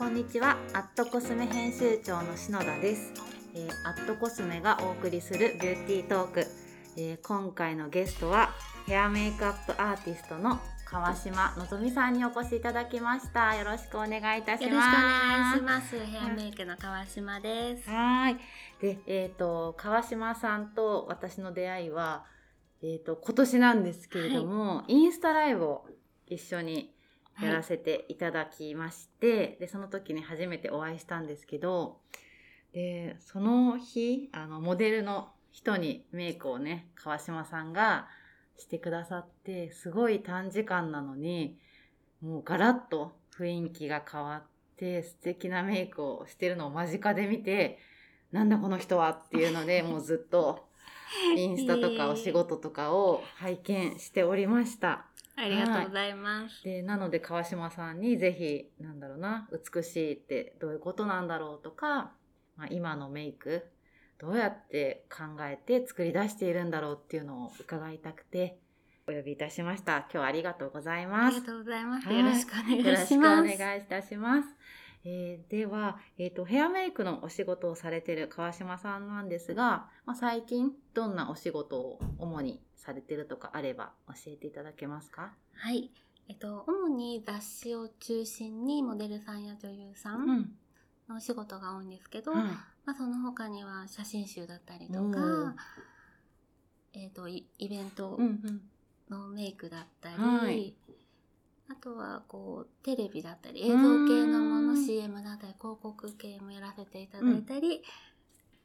こんにちはアットコスメ編集長の篠田です、えー、アットコスメがお送りするビューティートーク、えー今回のゲストはヘアメイクアップアーティストの川島のぞみさんにお越しいただきましたよろしくお願いいたしますよろしくお願いします。ヘアメイクの川島です。はい。で、えっ、と、川島さんと私の出会いは、えっ、と、今年なんですけれども、インスタライブを一緒にやらせていただきまして、で、その時に初めてお会いしたんですけど、で、その日、あの、モデルの人にメイクをね、川島さんがしてくださって、すごい短時間なのに、もうガラッと雰囲気が変わって、素敵なメイクをしてるのを間近で見て、なんだこの人はっていうので、もうずっと インスタとかお仕事とかを拝見しておりました。ありがとうございます。で、なので川島さんにぜひ、なんだろうな、美しいってどういうことなんだろうとか、まあ、今のメイク、どうやって考えて作り出しているんだろうっていうのを伺いたくて、お呼びいたしました。今日はありがとうございあます。りがとうございます。はいよろしくお願いします。よろしくお願いいたします。えーでは、えっ、と、ヘアメイクのお仕事をされている川島さんなんですが、まあ、最近どんなお仕事を主にされてるとかあれば教えていただけますか？はい。えっと、主に雑誌を中心にモデルさんや女優さうんん。のお仕事が多いんですけど、はいまあ、その他には写真集だったりとか、えっと、イイベントうんうん。のメイクだったり、はいあとはこうテレビだったり映像系のものうーん CM だったり広告系もやらせていただいたり、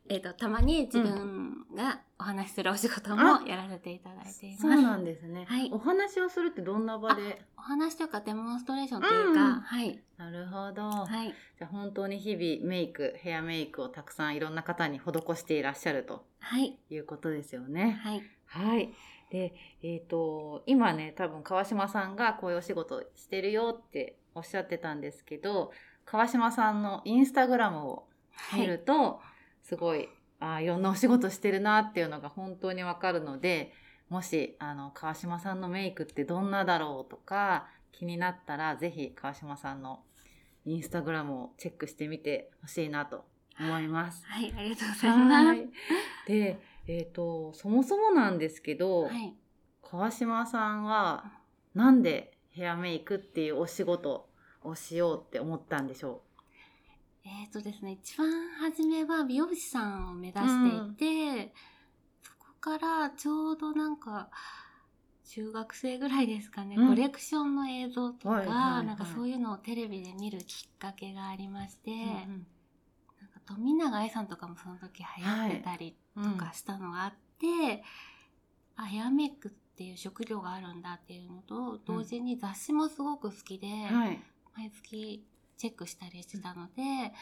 えっとたまに自分がお話しするお仕事もやらせていただいています。そうなんですね。はいお話をするってどんな場で？お話というかデモンストレーションというか、うんはい、なるほど。はい、じゃあ本当に日々メイク、ヘアメイクをたくさんいろんな方に施していらっしゃるとはい、いうことですよね。はい、はい。で、えっ、と、今ね、多分川島さんがこういうお仕事してるよっておっしゃってたんですけど、川島さんのインスタグラムを見ると、すごい、あーいろんなお仕事してるなっていうのが本当にわかるので、もし、あの、川島さんのメイクってどんなだろうとか、気になったら、ぜひ川島さんのインスタグラムをチェックしてみてほしいなと思います。はい、ありがとうございます。はい。で、えっ、と、そもそもなんですけど、はい、川島さんはなんでヘアメイクっていうお仕事をしようって思ったんでしょえっ、とですね、一番初めは美容師さんを目指していて、そこからちょうどなんか、中学生ぐらいですかね、うん。コレクションの映像とか、はいはいはいなんかそういうのをテレビで見るきっかけがありまして、う、なん。か富永愛さんとかもその時流行ってたりうんとかしたのがあって、あ、ヘアメイクっていう職業があるんだっていうのと、同時に雑誌もすごく好きで、はい。毎月チェックしたりしてたので、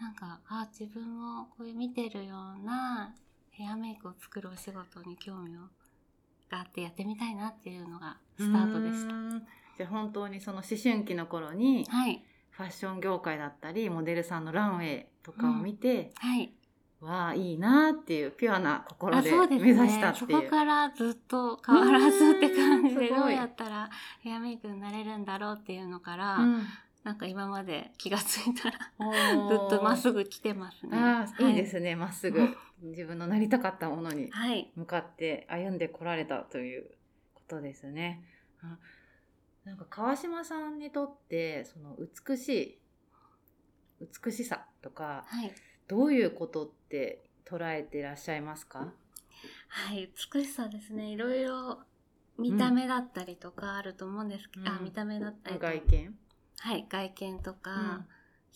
なんかあ自分もこういう見てるようなヘアメイクを作るお仕事に興味をがあってやってみたいなっていうのがスタートでした。じゃあ本当にその思春期の頃にはいファッション業界だったりモデルさんのランウェイとかを見て、はい。わあいいなっていうピュアな心あで目指したね。そっていう。こからずっと変わらずって感じですどうやったらヘアメイクになれるんだろうっていうのから、うんなんか今まで気がついたらおずーっとまっすぐ来てますね。ああ、はいいですね、まっすぐ。自分のなりたかったものにはい。向かって歩んでこられたということですね。あなんか川島さんにとってその美しい美しさとかはい。どういうことって捉えていらっしゃいますか？はい、美しさですね。いろいろ見た目だったりとかあると思うんですけど、あうん。見た目だったりと外見？はい、外見とか、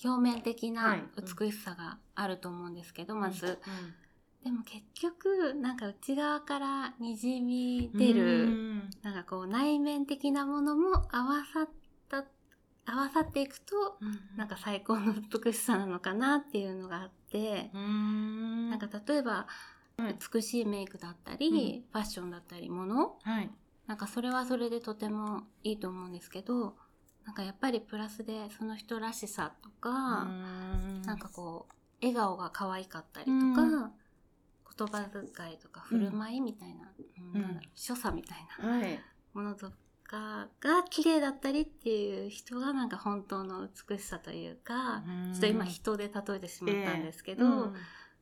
表面的はない美しさがあると思うんですけど、まず、うんでも結局なんか内側からにじみうん出る、うん。なんかこう内面的なものも合わさった合わさっていくとなんか最高の美しさなのかなっていうのがあって、うん。なんか例えば、はい美しいメイクだったり、うん。ファッションだったりものはい。なんかそれはそれでとてもいいと思うんですけどなんかやっぱりプラスでその人らしさとか、なんかこう笑顔が可愛かったりとか、うん言葉遣いとか振る舞いみたいな、うんうんなんだろう所作みたいなはい。ものとかかが綺麗だったりっていう人がなんか本当の美しさというか、ちょっと今人で例えてしまったんですけど、うん。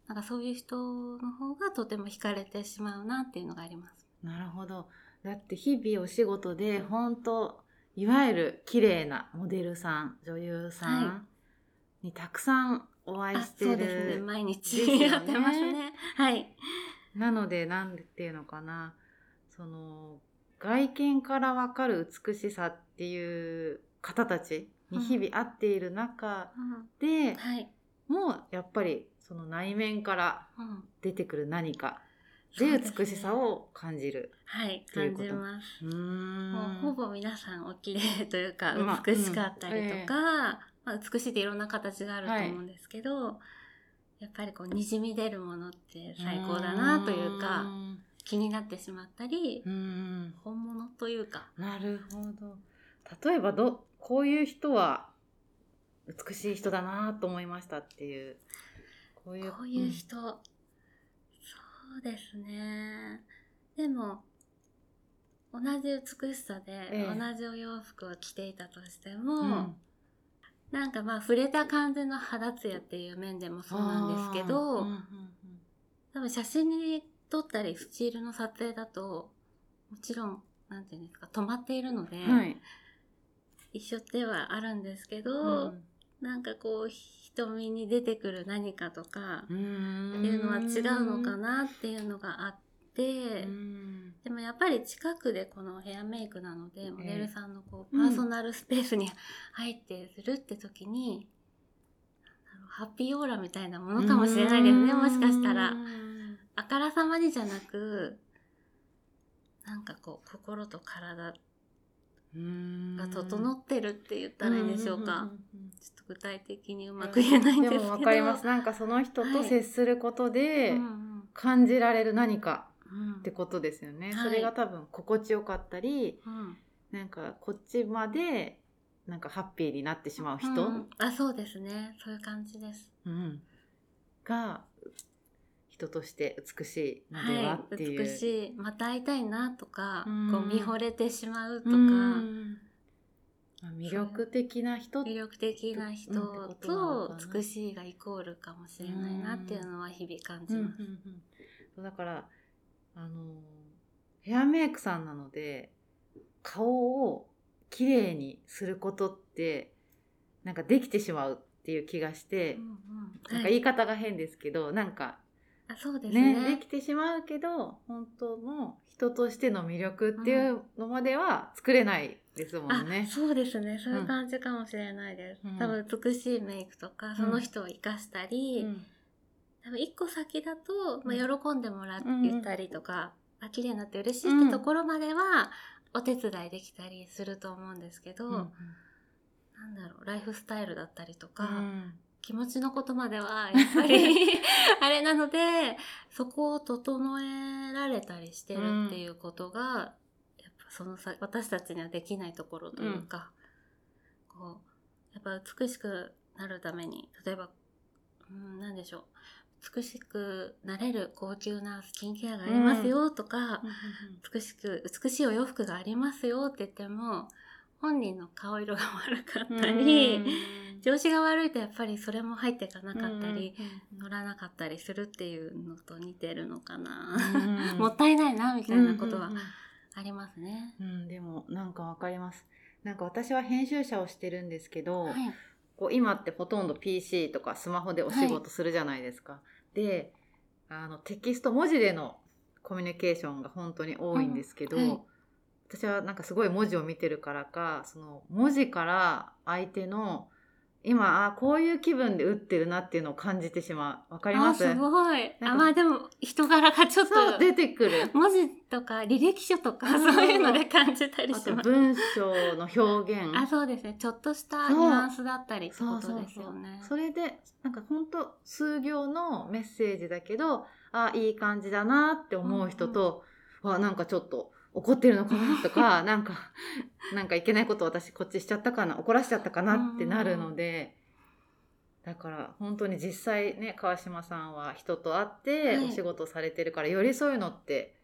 なんかそういう人の方がとても惹かれてしまうなっていうのがあります。なるほど。だって日々お仕事で本当いわゆる綺麗なモデルさん女優さはんにたくさんお会いあしてそうですねる、毎日やってますね。はい。なのでなんていうのかなその外見からわかる美しさっていう方たちに日々会っている中で、はい。もうやっぱりその内面からうん出てくる何かで美しさを感じる。はい、感じます。うもうほぼ皆さんお綺麗というかまあ美しかったりとか、うんまあ、美しいっていろんな形があると思うんですけど、やっぱりこうにじみ出るものって最高だなというか気になってしまったり本物というか。なるほど。例えばどこういう人は美しい人だなと思いましたっていう。こういうこういう人、そうですね。でも同じ美しさでええ。同じお洋服を着ていたとしてうも、んなんかまあ触れた感じの肌ツヤっていう面でもそうなんですけど、あーうんうん多分写真に撮ったりスチールの撮影だともちろんなんていうんですか止まっているので、うんはい。一緒ではあるんですけうど、ん。なんかこう瞳に出てくる何かとかっていうのは違うのかなっていうのがあっでもやっぱり近くでこのヘアメイクなのでモデルさんのこううんパーソナルスペースに 入ってするって時に、ハッピーオーラみたいなものかもしれないですねもしかしたら。う。んあからさまにじゃなくなんかこう心と体うん。が整ってるって言ったらいいんでしょうか、ちょっと具体的にうまく言えないんですけど、でもわかります。なんかその人と接することで感じられる何か。うんってことですよね、はい。それが多分心地よかったりうん。なんかこっちまでなんかハッピーになってしまう人、うん。あそうですね。そういう感じです。うん。が人として美しいのではっていう、美しい。また会いたいなとか、うん。こう見惚れてしまうとか、うん。まあ魅力的な人魅力的な人と美しいがイコールかもしれないなっていうのは日々感じうんうんます。うん、だからあのヘアメイクさんなので顔をきれいにすることってなんかできてしまうっていう気がして、うんうん。なんかはい。言い方が変ですけど、なんかあそうですねね。できてしまうけど本当の人としての魅力っていうのまでは作れないですもんね。あ。そうですね。そういう感じかもしれないです、うん。多分美しいメイクとかその人を生かしたり、うん多分一個先だと、まあ、うん。喜んでもらっうんたりとか、あ綺麗になって嬉しいってところまではお手伝いできたりすると思うんですけど、うんなんだろうライフスタイルだったりとか、うん。気持ちのことまではやっぱり あれなのでそこを整えられたりしてるっていうことが、やっぱそのさ私たちにはできないところというか、こうやっぱ美しくなるために例えば、うん、なんでしょう美しくなれる高級なスキンケアがありますよとか、美しく美しいお洋服がありますよって言っても本人の顔色が悪かったり、調子が悪いとやっぱりそれも入っていかなかったり、乗らなかったりするっていうのと似てるのかな、もったいないなみたいなことはうんうんうん。ありますね。うん、でもなんかわかります。なんか私は編集者をしてるんですけど、はい、こう今ってほとんど PC とかスマホでお仕事するじゃないですか。であのテキスト文字でのコミュニケーションが本当に多いんですけど、うんはい。私はなんかすごい文字を見てるからかその文字から相手の今あこういう気分で打ってるなっていうのを感じてしまう。わかります？あすごい。かあまあでも人柄がちょっと出てくる。文字とか履歴書とかうん。そういうので感じたりあとします。文章の表現。あそうですね。ちょっとしたニュアンスだったりってことですよね。それでなんか本当数行のメッセージだけどあいい感じだなって思う人と、わなんかちょっと怒ってるのかなとか なんかなんかいけないこと私こっちしちゃったかな怒らしちゃったかなってなるので。だから本当に実際ね川島さんは人と会ってはいお仕事されてるから、よりそういうのって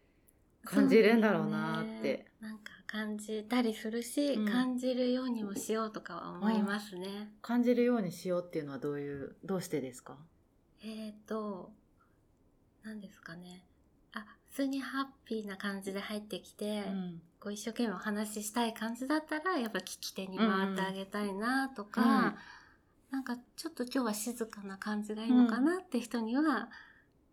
感じるんだろうなって。ねなんか感じたりするし、うん感じるようにもしようとかは思いますね。感じるようにしようっていうのはどういうどうしてですか？えっ、と何ですかねあ普通にハッピーな感じで入ってきて、うん。こう一生懸命お話ししたい感じだったらやっぱ聞き手に回ってあげたいなとか、うんなんかちょっと今日は静かな感じがいいのかなって人には、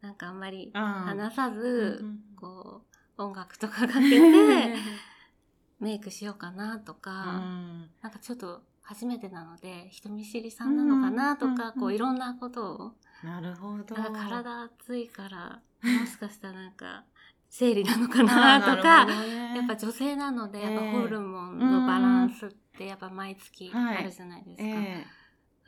なんかあんまり話さず、うんこう音楽とかかけて メイクしようかなとか、うん。なんかちょっと初めてなので人見知りさんなのかなとか、うんこういろんなことを、なるほど。体熱いからもしかしたらなんか生理なのかなとかね。やっぱ女性なので、やっぱええ。ホルモンのバランスってやっぱ毎月はい。あるじゃないですか。え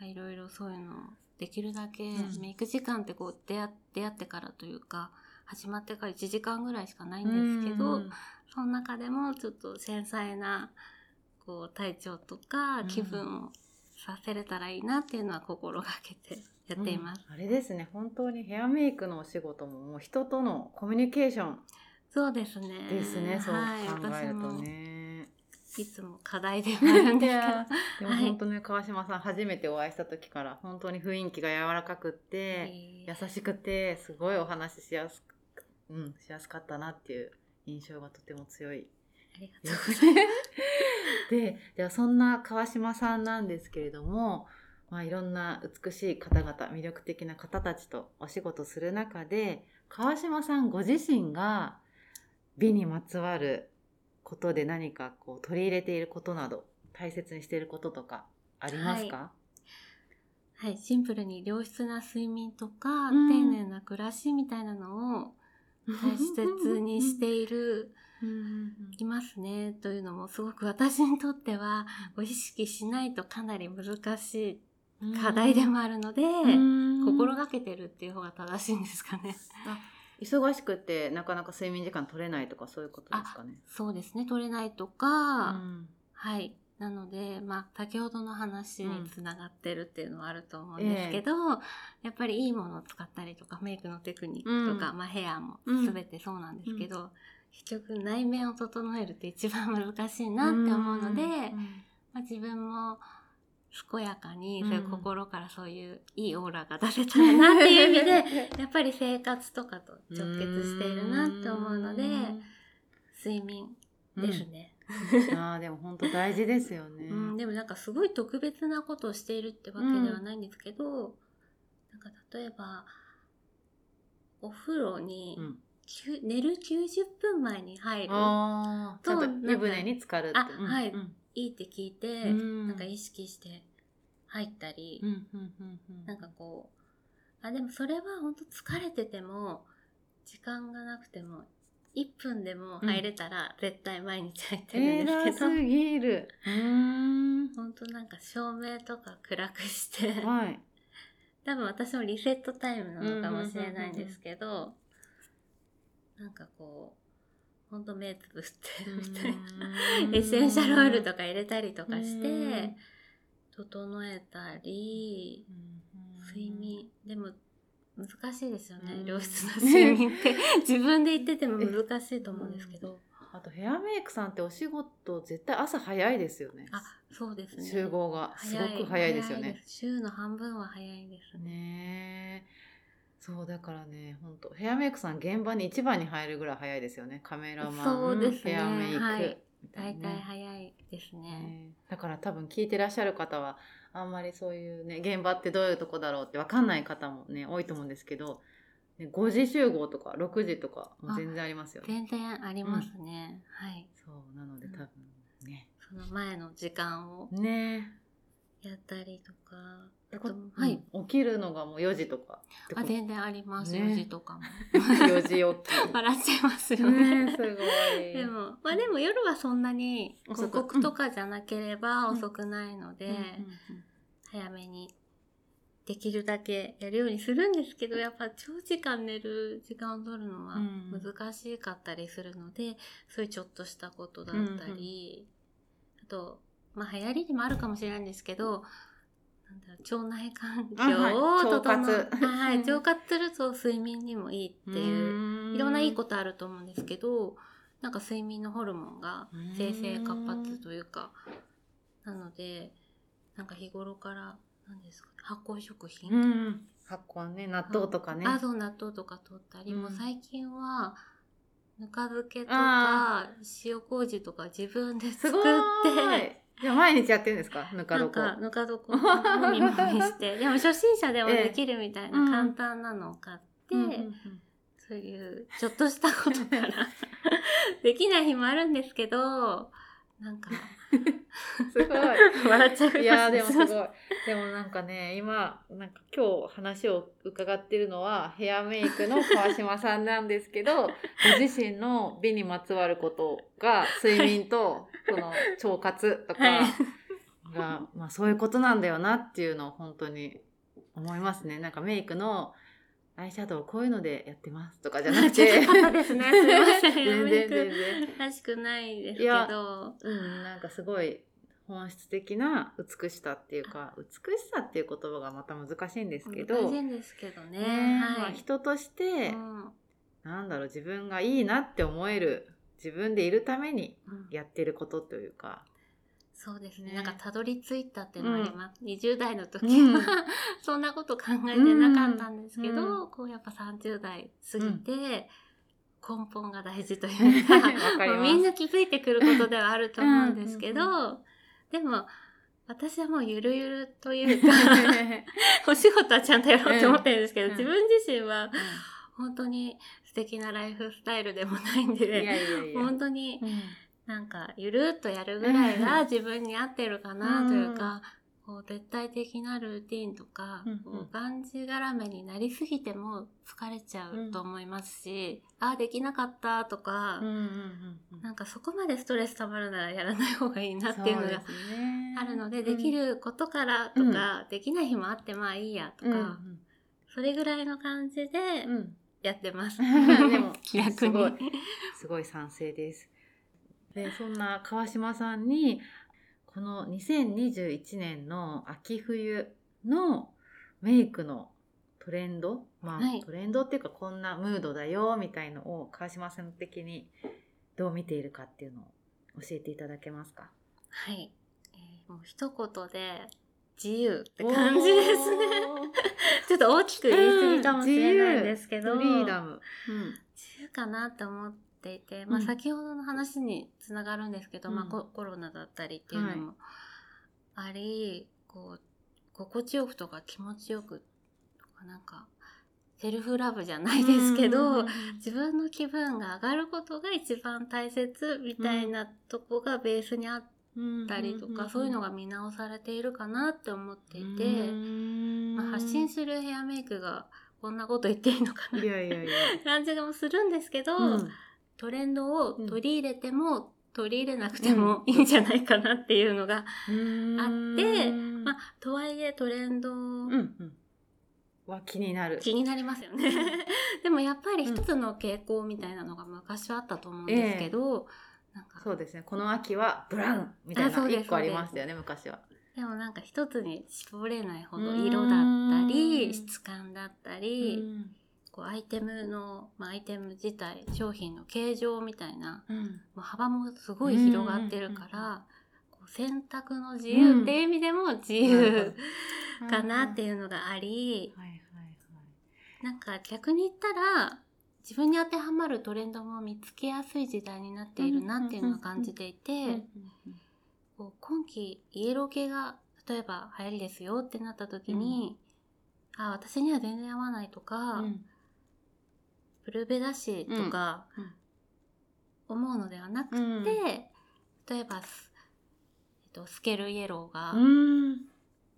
いろいろそういうのをできるだけうん。メイク時間ってこう出会出会ってからというか始まってから1時間ぐらいしかないえんですけど、うん。その中でもちょっと繊細なこう体調とかうん。気分をさせれたらいいなっていうのは心がけてやっています。うんあれですね本当にヘアメイクのお仕事ももう人とのコミュニケーションそうですね。ですね、そうはい、考えると私もね。いつも課題でもあるんですけど。でもはい本当ね、川島さん初めてお会いした時から本当に雰囲気が柔らかくって、優しくてすごいお話ししやすく、うん、しやすかったなっていう印象がとても強いありがでとうすね。でではそんな川島さんなんですけれども、まあ、いろんな美しい方々魅力的な方たちとお仕事する中で川島さんご自身が美にまつわることで何かこう取り入れていることなど大切にしていることとかありますか、はい、シンプルに良質な睡眠とか、うん。丁寧な暮らしみたいなのを大切にしている、いますね。というのもすごく私にとっては、意識しないとかなり難しい課題でもあるので、心がけてるっていう方が正しいんですかね。忙しくてなかなか睡眠時間取れないとかそういうことですかね。そうですね、取れないとか、うんはい。なので、まあ、先ほどの話につながってるっていうのはあると思うんですけど、やっぱりいいものを使ったりとか、メイクのテクニックとか、うんまあ、ヘアもうん全てそうなんですけど、結局内面を整えるって一番難しいなって思うので、まあ、自分も健やかに、うん。そういう心からそういういいオーラが出せたらなっていう意味で、やっぱり生活とかと直結しているなって思うので、睡眠ですね。ああでも本当大事ですよね。うん、でもなんかすごい特別なことをしているってわけではないんですけど、なんか例えばお風呂に、寝る90分前に入る。と湯船に浸かるって。あはいうん。い。いって聞いて、うん。なんか意識して入ったり、うんうんうんうん。なんかこうあでもそれは本当疲れてても時間がなくても1分でも入れたら絶対毎日入ってるんですけど、偉すぎる。ん。本当なんか照明とか暗くして、はい。多分私もリセットタイムなのかもしれないんですけど、なんかこうほんと目つぶってみたいな。エッセンシャルオイルとか入れたりとかして整えたり睡眠。でも難しいですよねうん。良質な睡眠って。自分で言ってても難しいと思うんですけど。あとヘアメイクさんってお仕事絶対朝早いですよね。あそうですね。集合が。すごく早いですよね。す。週の半分は早いです。ねねえ。そうだからね、本当ヘアメイクさん現場に一番に入るぐらい早いですよね。カメラマン、そうですね。ヘアメイク、はい。みたい大なね。体早いですね。ね。だから多分聞いてらっしゃる方はあんまりそういうね現場ってどういうとこだろうって分かんない方もね多いと思うんですけど、ね、5時集合とか6時とかも全然ありますよね。全然ありますね、はい。そうなので多分ね。その前の時間をね。やったりとかはい、うん。起きるのがもう4時とかあ全然あります、ね。4時とかも。4時起 笑っちゃいますき。よね。ねすごい。でもまあでも夜はそんなに遅く。広告とかじゃなければうん。遅くないので、うんうんうん。早めにできるだけやるようにするんですけどやっぱ長時間寝る時間を取るのはうん。難しかったりするので、そういうちょっとしたことだったり、あとまあ流行りでもあるかもしれないんですけどなんだろう腸内環境を整腸活。えはい腸活すると睡眠にもいいっていういろんないいことあると思うんですけどなんか睡眠のホルモンが生成活発というかなのでなんか日頃から何ですか、ね、発酵食品、うん。発酵ね納豆とかね。あそう納豆とか取ったり、うん。もう最近はぬか漬けとあか塩麹とか自分です作って。じゃあ毎日やってるんですか？ぬかなん床かぬか床。もみもみして。でも初心者でもできるみたいなええ。簡単なのを買って、そういうちょっとしたことから。できない日もあるんですけどなんか すごい。笑っちゃいますいやーでもすごい。い。でもなんかね今なんか今日話を伺ってるのはヘアメイクの川島さんなんですけど ご自身の美にまつわることが睡眠とその腸活とかはい。が、まあ、そういうことなんだよなっていうのを本当に思いますね。なんかメイクのアイシャドウこういうのでやってます。とかじゃなくて。ちょっと方ですね。すいません。全然全然。らしくないですけど。うん、なんかすごい本質的な美しさっていうか美しさっていう言葉がまた難しいんですけど、難しいんですけどね。ねまあ、はい、人として、うん。なんだろう自分がいいなって思える自分でいるためにうんやってることというか、そうですね。ね。なんかたどり着いたっていうのはあります、20代の時うん。は、そんなこと考えてなかったんですけど、うこうやっぱ30代過ぎて、根本が大事といわうか かみんな気づいてくることではあると思うんですけど、うんでも私はもうゆるゆるというか お仕事はちゃんとやろうと思ってるんですけど、うん自分自身は本当に素敵なライフスタイルでもないんいやで、いやいや、本当にうんなんかゆるっとやるぐらいが自分に合ってるかなというか、こう絶対的なルーティンとか、こうがんじがらめになりすぎても疲れちゃうと思いますし、ああできなかったとか、なんかそこまでストレス溜まるならやらない方がいいなっていうのがあるので、できることからとか、できない日もあってまあいいやとか、それぐらいの感じでやってます。でも気楽すごい。に。すごい賛成です。でそんな川島さんにこの2021年の秋冬のメイクのトレンドまあ、はい。トレンドっていうかこんなムードだよみたいのを川島さん的にどう見ているかっていうのを教えていただけますか？はい。えーもう一言で自由って感じですね。ちょっと大きく言い過ぎかもしれないんですけど、フリーダム、自由かなって思っていて、まあうん先ほどの話につながるんですけど、うん。まあココロナだったりっていうのもあり、こう、心地よくとか気持ちよくとかなんか、セルフラブじゃないですけど、自分の気分が上がることが一番大切みたいなとこがベースにあったりとか、そういうのが見直されているかなって思っていて、まあ、発信するヘアメイクがこんなこと言っていいのかないやいやいや、感じがもするんですけど、うんトレンドを取り入れても、取り入れなくてもいいんじゃないかなっていうのが、ってまあ、とはいえトレンドうんうん。は気になる。気になりますよね。でもやっぱり一つの傾向みたいなのが昔はあったと思うんですけど、なんかそうですね。この秋はブラウンみたいなあそうです一個ありましたよね昔は。でもなんか一つに絞れないほど色だったうりん質感だったり、こうアイテムの、まあ、アイテム自体商品の形状みたいなうん。もう幅もすごい広がってるから、こう選択の自由っていう意味でも自由 かなっていうのがあり、はいはいはい。なんか逆に言ったら自分に当てはまるトレンドも見つけやすい時代になっているなっていうのを感じていて、こう今季イエロー系が例えば流行りですよってなった時に、あ私には全然合わないとか、ブルベだしとか思うのではなくて、うん例えばス,、えっと、スケルイエローが、うん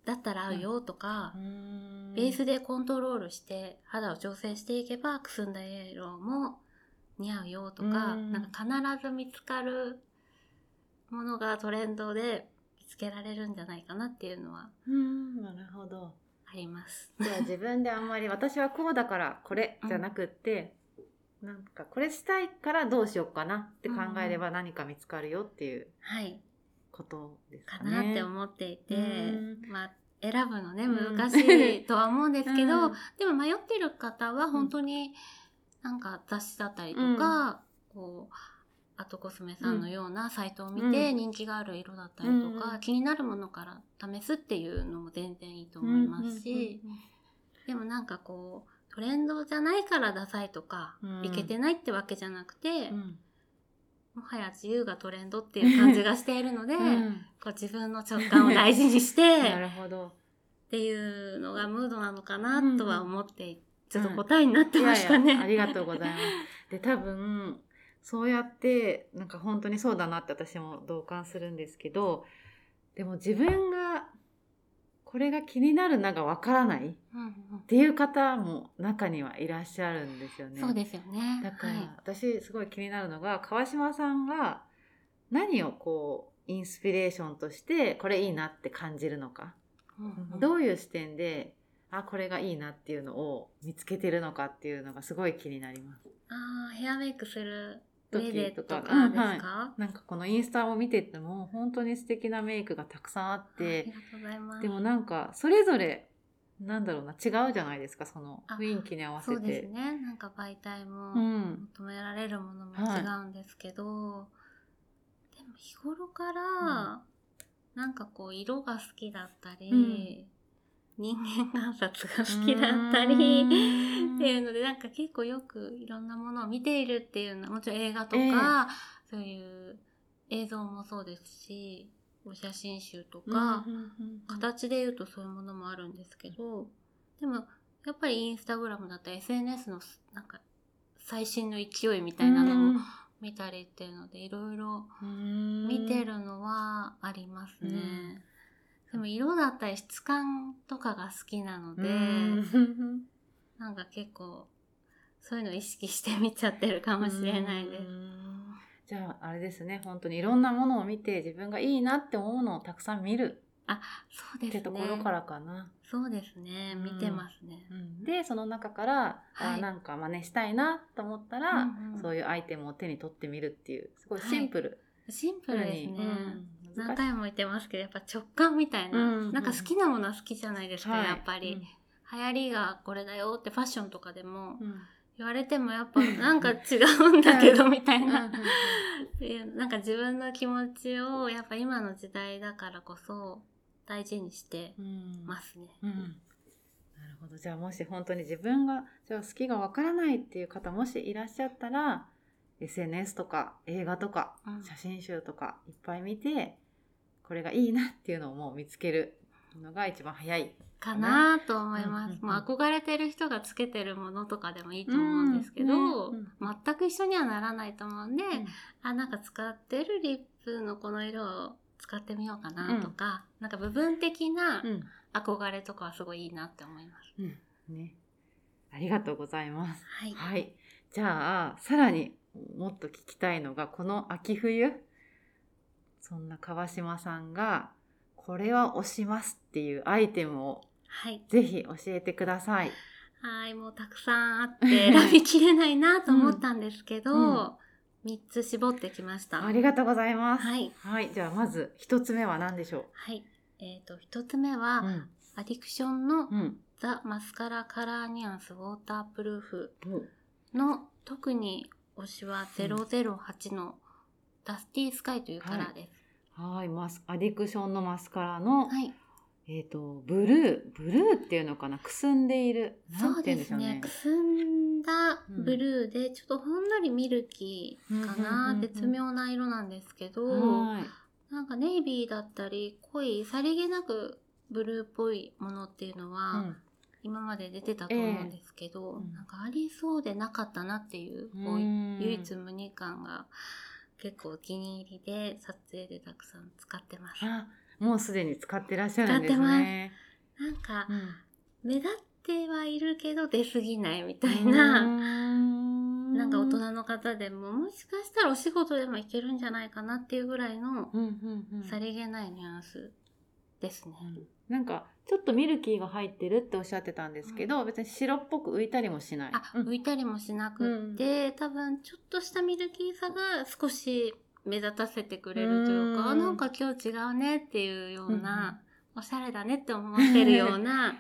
だったら合うよとか、うんベースでコントロールして肌を調整していけばくすんだイエローも似合うよとか、うんなんか必ず見つかるものがトレンドで見つけられるんじゃないかなっていうのはうんなるほどあります。じゃあ自分であんまり私はこうだからこれじゃなくって、なんかこれしたいからどうしようかなって考えれば何か見つかるよっていうはい。ことですかかね。なって思っていて、うん。まあ選ぶのねうん。難しいとは思うんですけど、うん。でも迷ってる方は本当になんか雑誌だったりとか、こうアートコスメさんのようなサイトを見てうん。人気がある色だったりとか、うん。気になるものから試すっていうのも全然いいと思いますし、でもなんかこうトレンドじゃないからダサいとか、うん。いけてないってわけじゃなくて、うん。もはや自由がトレンドっていう感じがしているので、うん。こう自分の直感を大事にして なるほど。っていうのがムードなのかなとは思って、ちょっとうん。答えになってましたね。いやいやありがとうございます。で 多分そうやってなんか本当にそうだなって私も同感するんですけどでも自分がこれが気になるながわからないっうんうんていう方も中にはいらっしゃるんですよね。そうですよね。だから、はい私すごい気になるのが川島さんが何をこうインスピレーションとしてこれいいなって感じるのか、うんうんどういう視点であこれがいいなっていうのを見つけてるのかっていうのがすごい気になります。ああ、ヘアメイクする時とかですか、なんかこのインスタを見てても本当に素敵なメイクがたくさんあっありてがとうございます。でもなんかそれぞれなんだろうな違うじゃないですかそのあ雰囲気に合わせそうですて。ね。なんか媒体もうん。求められるものも違うんですけど、でも日頃から、なんかこう色が好きだったり、人間観察が好きだったり、っていうのでなんか結構よくいろんなものを見ているっていうのはもちろん映画とか、そういう映像もそうですしお写真集とか、形で言うとそういうものもあるんですけどでもやっぱりインスタグラムだったり SNS のなんか最新の勢いみたいなのも見たりっていうのでいろいろ見てるのはありますね。うん。でも色だったり質感とかが好きなので、うん。なんか結構そういうのを意識して見ちゃってるかもしれないです。じゃああれですね。本当にいろんなものを見て自分がいいなって思うのをたくさん見る。そうですね。ってところからかな。そうですね。うん。見てますね。でその中から、あはい。なんか真似したいなと思ったら、うんうんそういうアイテムを手に取ってみるっていう。すごいシンプル。シンプルですね。うん。何回も言ってますけどやっぱ直感みたいな、うんなんか好きなものは好きじゃないですか、はい。やっぱり、流行りがこれだよってファッションとかでもうん言われてもやっぱなんか違うんだけどみたいな、なんか自分の気持ちをやっぱ今の時代だからこそ大事にしてうん。ますね。うん。なるほど。じゃあもし本当に自分がじゃあ好きがわからないっていう方もしいらっしゃったら SNS とか映画とかうん。写真集とかいっぱい見てこれがいいなっていうのをもう見つけるのが一番早い。かなと思います。うんうんうんもう憧れてる人がつけてるものとかでもいいと思うんですけど、うんね全く一緒にはならないと思うんで、うんあなんか使ってるリップのこの色を使ってみようかなとか、なんか部分的なうん憧れとかはすごいいいなって思います。うんね、ありがとうございます。はい。はい。じゃあ、さらにもっと聞きたいのが、この秋冬、そんな川島さんが、これは推しますっていうアイテムをはい。ぜひ教えてください。はい。もうたくさんあって 選びきれないなと思ったんですけど、うん3つ絞ってきました。ありがとうございます。はい。はい。じゃあ、まず一つ目は何でしょはい。えっ、と、1つ目は、ううん。アディクションのうん。ザ・マスカラカラーニュアンスウォータープルーフおの特に推しは008のダスティースカイというカラーです。はい。マス、アディクションのマスカラの、はい。えっ、と、ブルー、ブルーっていうのかな？くすんでいる。なそうんて言うんですしょうね。。くすんだブルーで、ちょっとほんのりミルキーかうんうんうんな、うん絶妙な色なんですけど、はい。なんかネイビーだったり、濃い、さりげなくブルーっぽいものっていうのは、うん今まで出てたと思うんですけど、ええうんなんかありそうでなかったなっていううん唯一無二感が結構お気に入りで撮影でたくさん使ってます。あ、もうすでに使ってらっしゃるんですね。なんかうん目立ってはいるけど出過ぎないみたいな、ななんか大人の方でももしかしたらお仕事でもいけるんじゃないかなっていうぐらいのうんうんうんさりげないニュアンスですね。なんかちょっとミルキーが入ってるっておっしゃってたんですけど、別に白っぽく浮いたりもしない。あ、うん。浮いたりもしなくって、多分ちょっとしたミルキーさが少し目立たせてくれるというか、うなんか今日違うねっていうような、おしゃれだねって思ってるような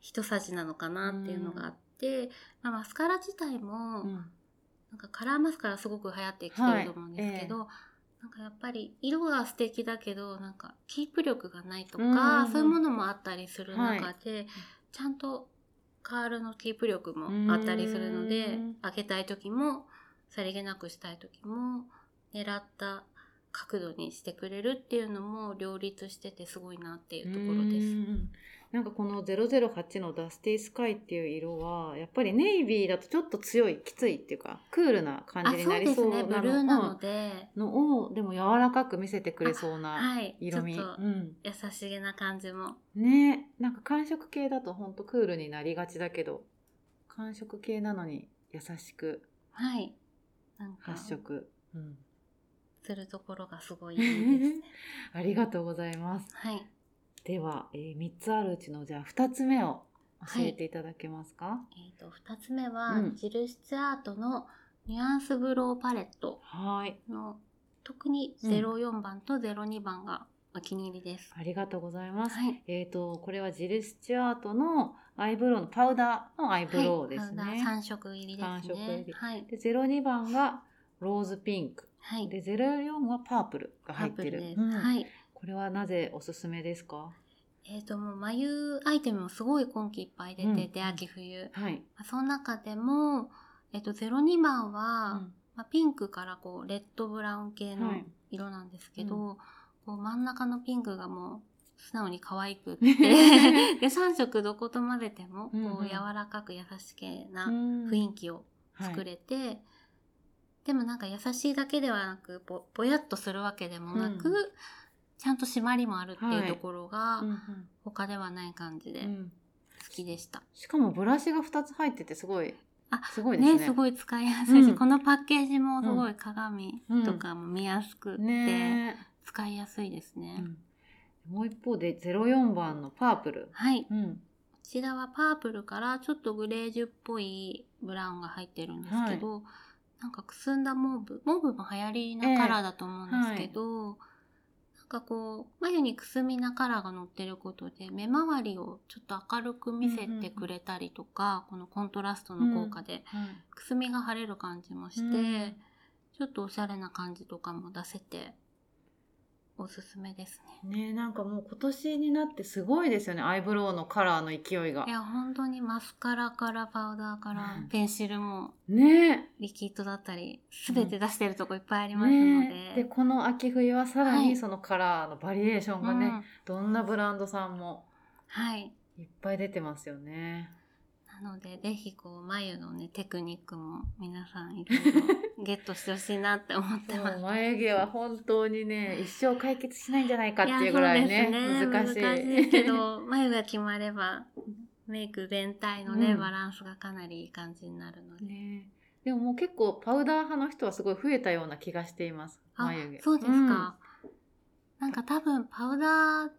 一さじなのかなっていうのがあっで、まあ、マスカラ自体も、うん。なんかカラーマスカラすごく流行ってきてると思うんですけど、なんかやっぱり色が素敵だけどなんかキープ力がないとか、そういうものもあったりする中で、ちゃんとカールのキープ力もあったりするのでうん開けたい時もさりげなくしたい時も狙った角度にしてくれるっていうのも両立しててすごいなっていうところです。うんなんかこの008のダスティスカイっていう色はやっぱりネイビーだとちょっと強いきついっていうかクールな感あ、じにそうですね。なりそうなブルーなのので、のをでも柔らかく見せてくれそうな色味、うん、優しげな感じも。ね。なんか寒色系だとほんとクールになりがちだけど寒色系なのに優しくはい。なんか、発色、うん、するところがすごいいいですね。ありがとうございます。はい。では、えー、3つあるうちのじゃあ2つ目を教えていただけますか？えっ、と、二つ目は、うんジル・スチュアートのニュアンスブローパレットはいの、特にうん04番と02番がお気に入りです。ありがとうございます、はい。えっ、とこれはジル・スチュアートのアイブロウのパウダーのアイブロウですね、はい、パウダー3色入りですね。三色入りはい。で02番がローズピンクはい。で04はパープルがパ入ってるはい。これはなぜおすすめですか？えっ、と、もう眉アイテムもすごい今季いっぱい出てて、うん。秋冬。はい、まあその中でも、えっ、と、02番は、うん。まあ、ピンクからこうレッドブラウン系のはい。色なんですけうど、こう真ん中のピンクがもう素直に可愛くって。で3色どこと混ぜてもこう柔らかく優しげなうん。雰囲気を作れて、でもなんか優しいだけではなくぼぼやっとするわけでもなく、うんちゃんと締まりもあるってはい。いうところがうんうん。他ではない感じで好うん。きでした。しかもブラシが2つ入っててすごいあすごいですね。ね、すごい使いやすいし、うん。このパッケージもすごい鏡うん。とかも見やすくって、ね。使いやすいですね。うん。もう一方で04番のパープル、はい。こうん。ちらはパープルからちょっとグレージュっぽいブラウンが入ってるんですけど、なんかくすんだモーブ、モーブも流行りなカラーだと思うんですけど、なんかこう、眉にくすみなカラーが乗ってることで、目周りをちょっと明るく見せてくれたりとか、このコントラストの効果で、はいくすみが晴れる感じもして、うん。ちょっとおしゃれな感じとかも出せて、おすすめですね。ねなんかもう今年になってすごいですよねアイブロウのカラーの勢いがいや、本当にマスカラからパウダーからうんペンシルもねリキッドだったり、すべて出してるとこいっぱいありますのねで。でこの秋冬はさらはいにそのカラーのバリエーションがね、うんどんなブランドさんもはい。いっぱい出てますよね。なので、ぜひこう、眉のね、テクニックも皆さんいろいろゲットしてほしいなって思ってます。眉毛は本当にね一生解決しないんじゃないかっていうぐらいねやそう難しい。難しいけど、眉が決まれば、メイク全体のね、うん。バランスがかなりいい感じになるので。ね。でももう結構パウダー派の人はすごい増えたような気がしていますあ眉毛。そうですか。なんか多分、パウダー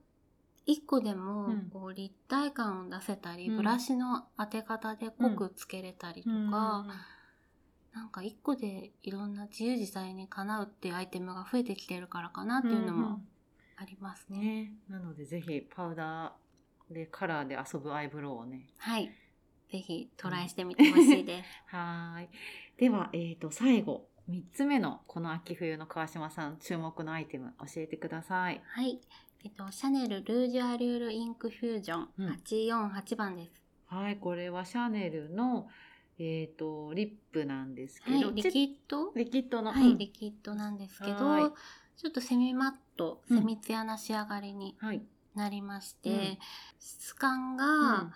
1個でもうん。こう立体感を出せたり、うん。ブラシの当て方で濃くつけれたりとうん。か、なんか1個でいろんな自由自在に叶うっていうアイテムが増えてきてるからかなっていうのもありますね。ねなのでぜひパウダーでカラーで遊ぶアイブロウをねはい。ぜひトライしてみてほしいです。はーいでは、えー、と最後3つ目のこの秋冬の川島さん注目のアイテム教えてくださいはい。えっと、シャネルルージュアリュールインクフュージョンうん848番です。はいこれはシャネルのえっ、とリップなんですけど、はい。リキッド？リキッドの、はい、うん。リキッドなんですけはい。ど、ちょっとセミマット、うん。セミツヤな仕上がりにはい。なりまして、うん。質感が、うん。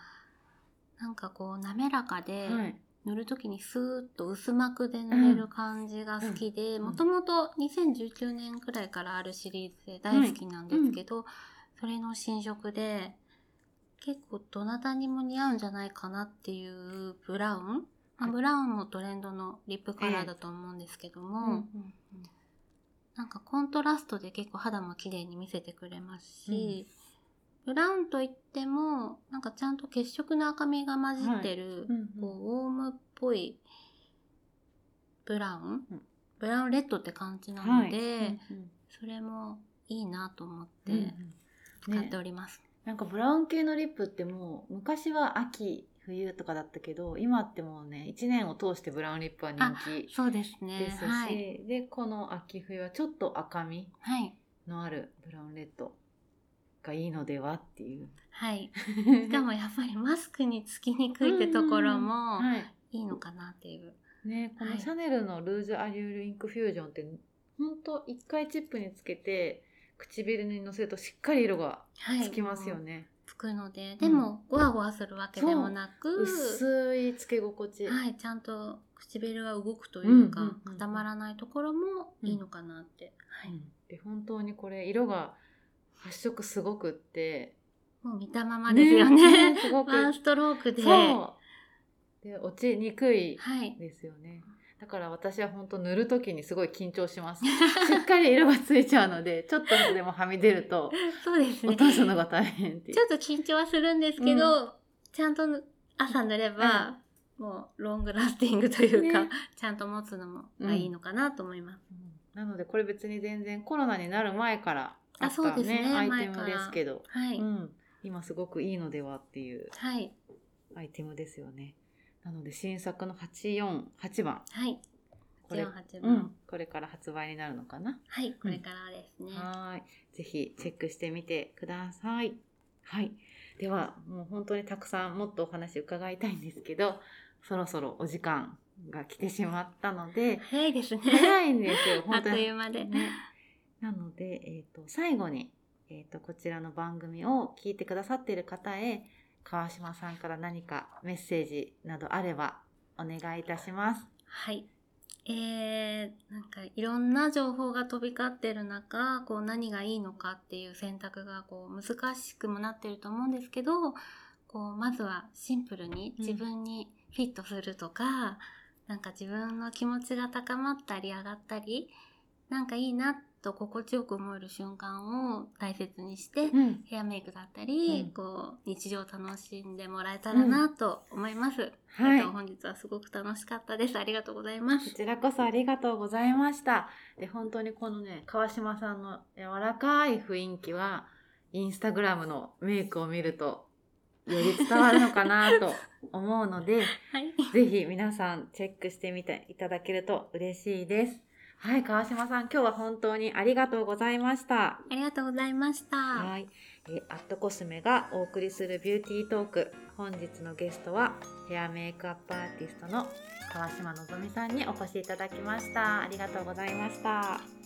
なんかこう滑らかで、はい。塗るときにスーッと薄膜で塗れる感じが好きで、うん。もともと2019年くらいからあるシリーズで大好きなんですけど、それの新色で、結構どなたにも似合うんじゃないかなっていうブラウン、まあはい。ブラウンもトレンドのリップカラーだと思うんですけども、なんかコントラストで結構肌も綺麗に見せてくれますし、ブラウンといっても、なんかちゃんと血色の赤みが混じってる、うんこう、ウォームっぽいブラウン、うん。ブラウンレッドって感じなはい。ので、うんうん。それもいいなと思ってうんうん。使っております。なんかブラウン系のリップってもう昔は秋冬とかだったけど今ってもうね1年を通してブラウンリップは人気そうですね。ですし、はい、でこの秋冬はちょっと赤みはい。のあるブラウンレッドがいいのではっていう。はい、しかもやっぱりマスクにつきにくいってところもはい。いいのかなっていう。ね、こはい。のシャネルのルージュアリュールインクフュージョンってほんと一回チップにつけて唇にのせるとしっかり色がはい、つきますよね。つくので、でもゴワゴワするわけでもなく、薄いつけ心地。はい、ちゃんと唇が動くというか、うんうんうん固まらないところもいいのかなって。はい、うんで本当にこれ色が発色すごくって。もう見たままですよね。すごく。ワンストロークで。そう。で落ちにくいはい。ですよね。だから私は本当塗る時にすごい緊張します。しっかり色がついちゃうので、ちょっとでもはみ出ると そうですね。落とすのが大変っていうち。ょっと緊張はするんですけど、ちゃんと朝塗れば、もうロングラスティングというか、ねちゃんと持つのもがいいのかなと思います。うんなのでこれ別に全然コロナになる前からああったそうですねアイテムですけど、はい。うん、今すごくいいのではっていうはい。アイテムですよね。なので新作の848番はい。これ,、48番。うん、これから発売になるのかな？はい。これからですね。はーい。ぜひチェックしてみてください。はい。では、もう本当にたくさんもっとお話伺いたいんですけど、そろそろお時間が来てしまったので、早いですね。早いんですよ、あっと本当に。いう間で。ね、なので、えー、と最後に、えー、とこちらの番組を聞いてくださっている方へ川島さんから何かメッセージなどあればお願いいたします。はい。えー、なんかいろんな情報が飛び交ってる中、こう何がいいのかっていう選択がこう難しくもなってると思うんですけど、こうまずはシンプルにうん自分にフィットするとか、なんか自分の気持ちが高まったり上がったり、なんかいいなと心地よく思える瞬間を大切にして、うん、ヘアメイクだったり、うんこう日常を楽しんでもらえたらなと思います。はいえっと本日はすごく楽しかったです。ありがとうございます。こちらこそありがとうございました。で本当にこのね川島さんの柔らかい雰囲気はインスタグラムのメイクを見るとより伝わるのかなと 思うので。はい。ぜひ皆さんチェックしてみていただけると嬉しいです。はい、川島さん、今日は本当にありがとうございました。ありがとうございました。はい、えーアットコスメがお送りするビューティートーク。本日のゲストはヘアメイクアップアーティストの川島のぞみさんにお越しいただきました。ありがとうございました。